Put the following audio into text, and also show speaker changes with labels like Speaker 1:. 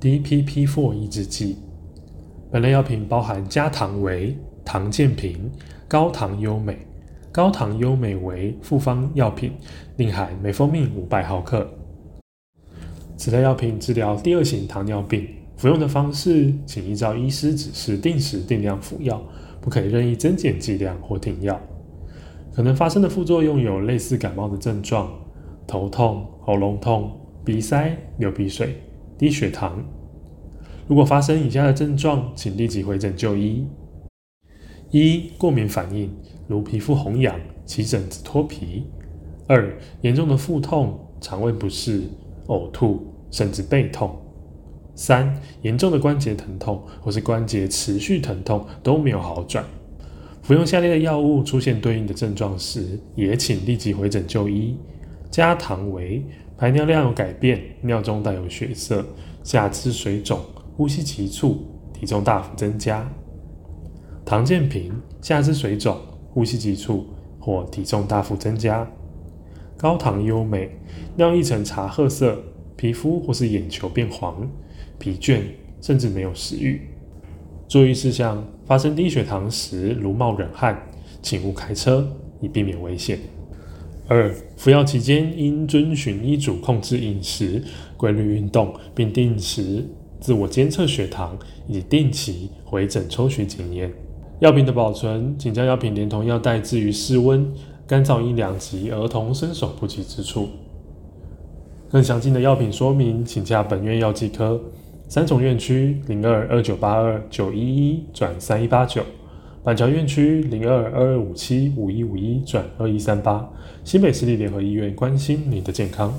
Speaker 1: DPP-4 抑制剂。本类药品包含加糖维、糖健平、高糖优美。高糖优美为复方药品，另含美丰命五百毫克。此类药品治疗第二型糖尿病，服用的方式请依照医师指示定时定量服药，不可以任意增减剂量或停药。可能发生的副作用有类似感冒的症状：头痛、喉咙痛、鼻塞、流鼻水、低血糖。如果发生以下的症状，请立即回诊就医：一、过敏反应，如皮肤红痒、起疹子、脱皮；二、严重的腹痛、肠胃不适、呕吐，甚至背痛；三、严重的关节疼痛或是关节持续疼痛都没有好转。服用下列的药物出现对应的症状时，也请立即回诊就医：加糖维，排尿量有改变，尿中带有血色，下肢水肿，呼吸急促，体重大幅增加；唐建平，下肢水肿，呼吸急促或体重大幅增加；高糖优美，尿液呈茶褐色，皮肤或是眼球变黄，疲倦，甚至没有食欲。注意事项：发生低血糖时，如冒冷汗，请勿开车，以避免危险。二、服药期间应遵循医嘱控制饮食、规律运动，并定时自我监测血糖，以及定期回诊抽取检验。药品的保存，请将药品连同药袋置于室温、干燥阴凉及儿童伸手不及之处。更详尽的药品说明，请洽本院药剂科。三重院区零二二九八二九一一转三一八九，板桥院区零二二二五七五一五一转二一三八，新北市立联合医院关心你的健康。